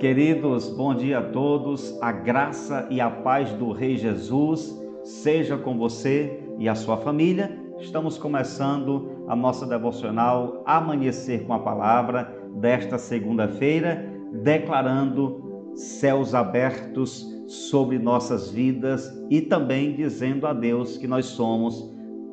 Queridos, bom dia a todos. A graça e a paz do Rei Jesus seja com você e a sua família. Estamos começando a nossa devocional Amanhecer com a Palavra desta segunda-feira, declarando céus abertos sobre nossas vidas e também dizendo a Deus que nós somos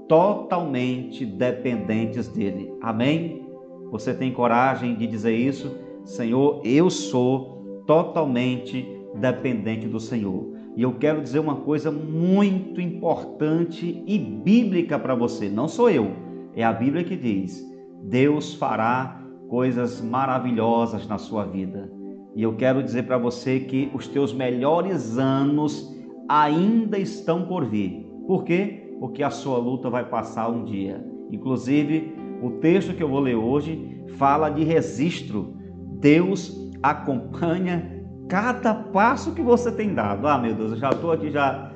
totalmente dependentes dele. Amém? Você tem coragem de dizer isso? Senhor, eu sou totalmente dependente do Senhor. E eu quero dizer uma coisa muito importante e bíblica para você, não sou eu, é a Bíblia que diz: Deus fará coisas maravilhosas na sua vida. E eu quero dizer para você que os teus melhores anos ainda estão por vir. Por quê? Porque a sua luta vai passar um dia. Inclusive, o texto que eu vou ler hoje fala de registro. Deus acompanha cada passo que você tem dado. Ah, meu Deus, eu já estou aqui já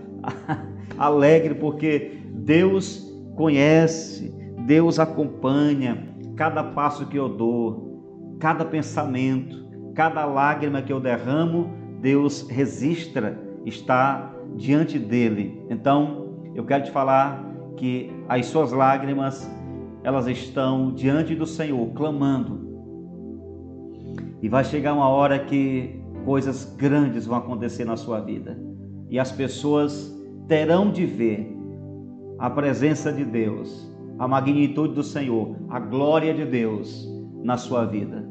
alegre porque Deus conhece, Deus acompanha cada passo que eu dou, cada pensamento, cada lágrima que eu derramo, Deus registra, está diante dele. Então, eu quero te falar que as suas lágrimas, elas estão diante do Senhor, clamando e vai chegar uma hora que coisas grandes vão acontecer na sua vida. E as pessoas terão de ver a presença de Deus, a magnitude do Senhor, a glória de Deus na sua vida.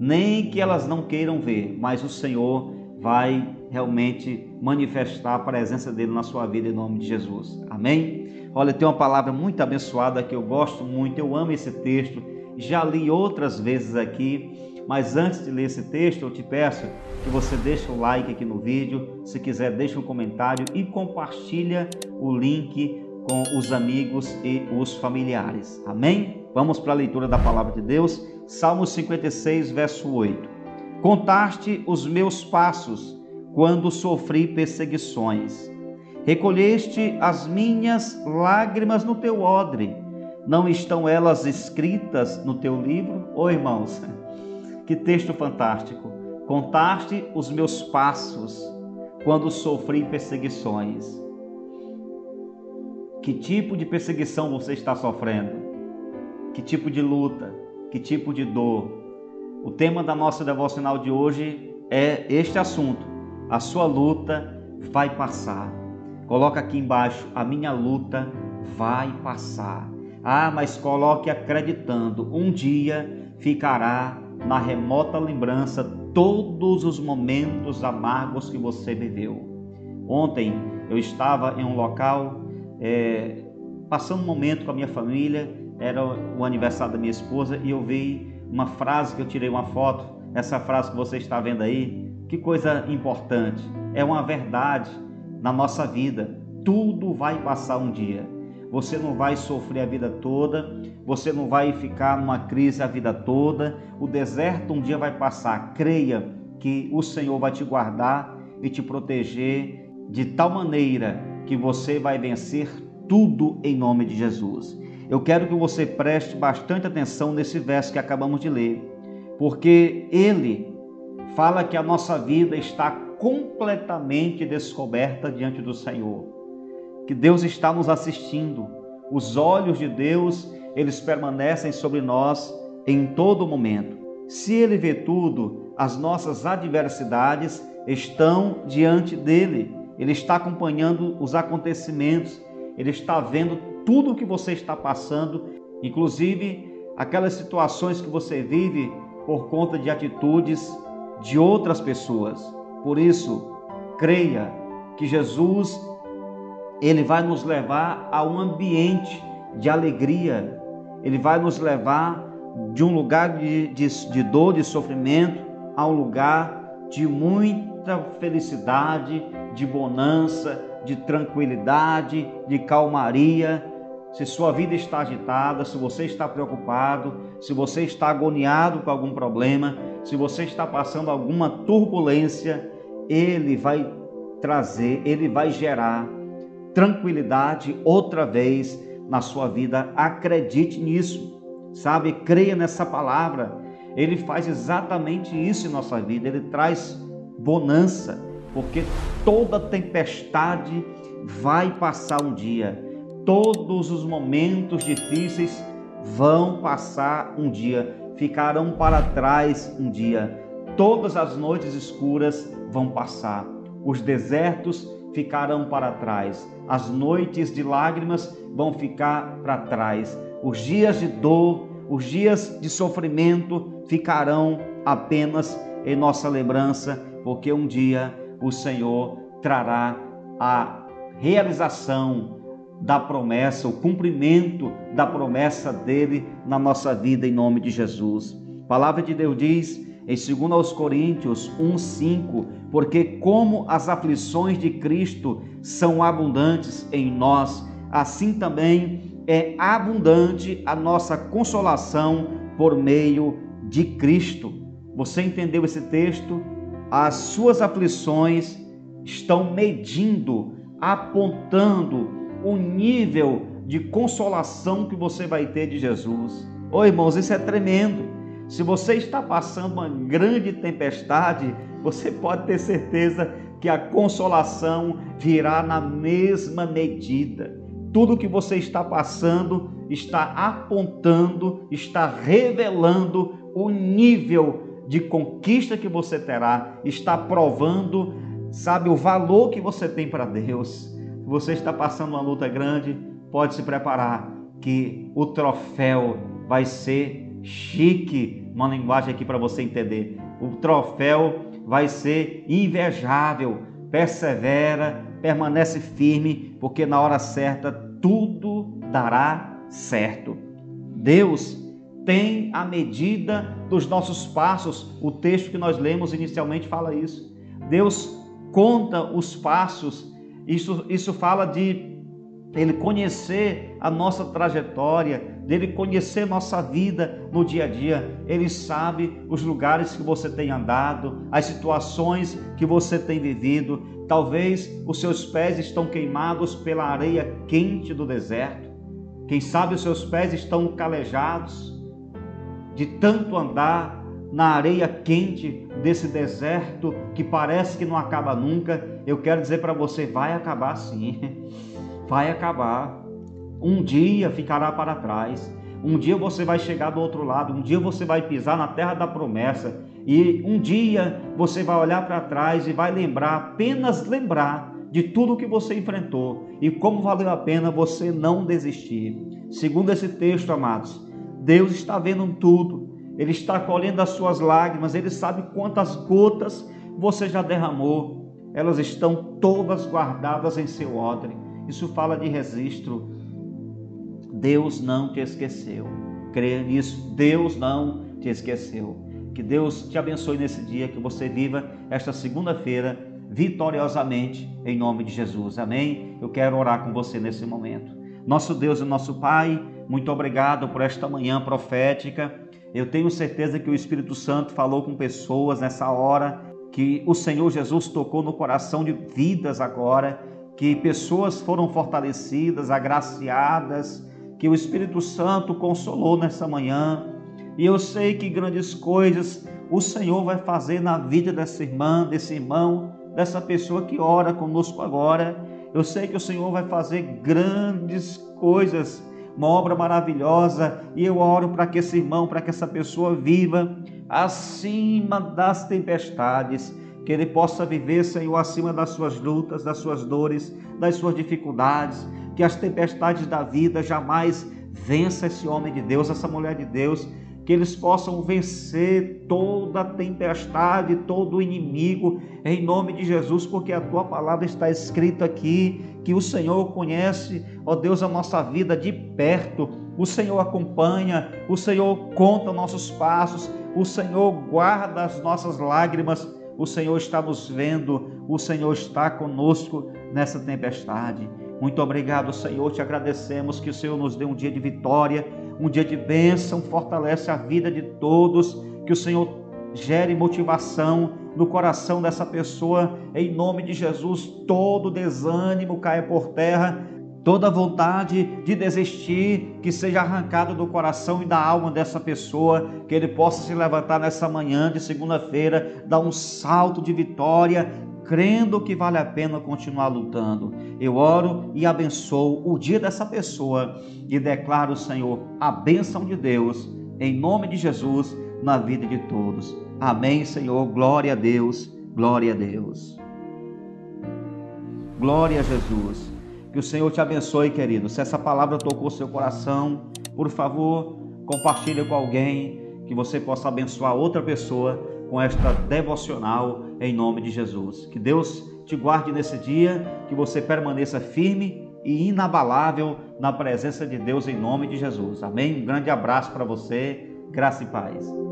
Nem que elas não queiram ver, mas o Senhor vai realmente manifestar a presença dele na sua vida em nome de Jesus. Amém? Olha, tem uma palavra muito abençoada que eu gosto muito, eu amo esse texto, já li outras vezes aqui mas antes de ler esse texto, eu te peço que você deixe o like aqui no vídeo, se quiser deixe um comentário e compartilha o link com os amigos e os familiares. Amém? Vamos para a leitura da palavra de Deus. Salmo 56, verso 8. Contaste os meus passos quando sofri perseguições. Recolheste as minhas lágrimas no teu odre. Não estão elas escritas no teu livro? Ô oh, irmãos, que texto fantástico! Contaste os meus passos quando sofri perseguições. Que tipo de perseguição você está sofrendo? Que tipo de luta? Que tipo de dor? O tema da nossa devocional de hoje é este assunto. A sua luta vai passar. Coloca aqui embaixo, a minha luta vai passar. Ah, mas coloque acreditando, um dia ficará na remota lembrança todos os momentos amargos que você viveu. Ontem eu estava em um local, é, passando um momento com a minha família, era o aniversário da minha esposa e eu vi uma frase que eu tirei uma foto, essa frase que você está vendo aí, que coisa importante, é uma verdade na nossa vida. Tudo vai passar um dia você não vai sofrer a vida toda, você não vai ficar numa crise a vida toda. O deserto um dia vai passar. Creia que o Senhor vai te guardar e te proteger de tal maneira que você vai vencer tudo em nome de Jesus. Eu quero que você preste bastante atenção nesse verso que acabamos de ler, porque ele fala que a nossa vida está completamente descoberta diante do Senhor que Deus está nos assistindo. Os olhos de Deus, eles permanecem sobre nós em todo momento. Se ele vê tudo, as nossas adversidades estão diante dele. Ele está acompanhando os acontecimentos, ele está vendo tudo o que você está passando, inclusive aquelas situações que você vive por conta de atitudes de outras pessoas. Por isso, creia que Jesus ele vai nos levar a um ambiente de alegria, ele vai nos levar de um lugar de, de, de dor, de sofrimento, a um lugar de muita felicidade, de bonança, de tranquilidade, de calmaria. Se sua vida está agitada, se você está preocupado, se você está agoniado com algum problema, se você está passando alguma turbulência, ele vai trazer, ele vai gerar tranquilidade outra vez na sua vida. Acredite nisso, sabe? Creia nessa palavra. Ele faz exatamente isso em nossa vida. Ele traz bonança, porque toda tempestade vai passar um dia. Todos os momentos difíceis vão passar um dia, ficarão para trás um dia. Todas as noites escuras vão passar. Os desertos ficarão para trás. As noites de lágrimas vão ficar para trás. Os dias de dor, os dias de sofrimento ficarão apenas em nossa lembrança, porque um dia o Senhor trará a realização da promessa, o cumprimento da promessa dele na nossa vida em nome de Jesus. A palavra de Deus diz em 2 Coríntios 1:5, porque como as aflições de Cristo são abundantes em nós, assim também é abundante a nossa consolação por meio de Cristo. Você entendeu esse texto? As suas aflições estão medindo, apontando o nível de consolação que você vai ter de Jesus. Ô irmãos, isso é tremendo. Se você está passando uma grande tempestade, você pode ter certeza que a consolação virá na mesma medida. Tudo que você está passando está apontando, está revelando o nível de conquista que você terá, está provando, sabe, o valor que você tem para Deus você está passando uma luta grande, pode se preparar que o troféu vai ser chique, uma linguagem aqui para você entender. O troféu vai ser invejável. Persevera, permanece firme, porque na hora certa tudo dará certo. Deus tem a medida dos nossos passos. O texto que nós lemos inicialmente fala isso. Deus conta os passos isso, isso fala de ele conhecer a nossa trajetória, dele conhecer nossa vida no dia a dia. Ele sabe os lugares que você tem andado, as situações que você tem vivido. Talvez os seus pés estão queimados pela areia quente do deserto. Quem sabe os seus pés estão calejados de tanto andar na areia quente desse deserto que parece que não acaba nunca, eu quero dizer para você: vai acabar sim, vai acabar. Um dia ficará para trás, um dia você vai chegar do outro lado, um dia você vai pisar na terra da promessa, e um dia você vai olhar para trás e vai lembrar, apenas lembrar de tudo que você enfrentou e como valeu a pena você não desistir. Segundo esse texto, amados, Deus está vendo tudo, ele está colhendo as suas lágrimas, Ele sabe quantas gotas você já derramou. Elas estão todas guardadas em seu odre. Isso fala de registro. Deus não te esqueceu. Creia nisso. Deus não te esqueceu. Que Deus te abençoe nesse dia, que você viva esta segunda-feira vitoriosamente em nome de Jesus. Amém? Eu quero orar com você nesse momento. Nosso Deus e nosso Pai, muito obrigado por esta manhã profética. Eu tenho certeza que o Espírito Santo falou com pessoas nessa hora, que o Senhor Jesus tocou no coração de vidas agora, que pessoas foram fortalecidas, agraciadas, que o Espírito Santo consolou nessa manhã. E eu sei que grandes coisas o Senhor vai fazer na vida dessa irmã, desse irmão, dessa pessoa que ora conosco agora. Eu sei que o Senhor vai fazer grandes coisas uma obra maravilhosa, e eu oro para que esse irmão, para que essa pessoa viva acima das tempestades, que ele possa viver, Senhor, acima das suas lutas, das suas dores, das suas dificuldades, que as tempestades da vida jamais vença esse homem de Deus, essa mulher de Deus, que eles possam vencer toda tempestade, todo inimigo, em nome de Jesus, porque a tua palavra está escrita aqui, que o Senhor conhece, ó Deus, a nossa vida de perto, o Senhor acompanha, o Senhor conta nossos passos, o Senhor guarda as nossas lágrimas, o Senhor está nos vendo, o Senhor está conosco nessa tempestade. Muito obrigado, Senhor, te agradecemos que o Senhor nos dê um dia de vitória um dia de bênção, fortalece a vida de todos, que o Senhor gere motivação no coração dessa pessoa, em nome de Jesus, todo desânimo caia por terra, toda vontade de desistir que seja arrancado do coração e da alma dessa pessoa, que ele possa se levantar nessa manhã de segunda-feira, dar um salto de vitória, crendo que vale a pena continuar lutando. Eu oro e abençoo o dia dessa pessoa e declaro, Senhor, a bênção de Deus, em nome de Jesus, na vida de todos. Amém, Senhor. Glória a Deus. Glória a Deus. Glória a Jesus. Que o Senhor te abençoe, querido. Se essa palavra tocou seu coração, por favor, compartilhe com alguém que você possa abençoar outra pessoa com esta devocional em nome de Jesus. Que Deus te guarde nesse dia, que você permaneça firme e inabalável na presença de Deus em nome de Jesus. Amém? Um grande abraço para você, graça e paz.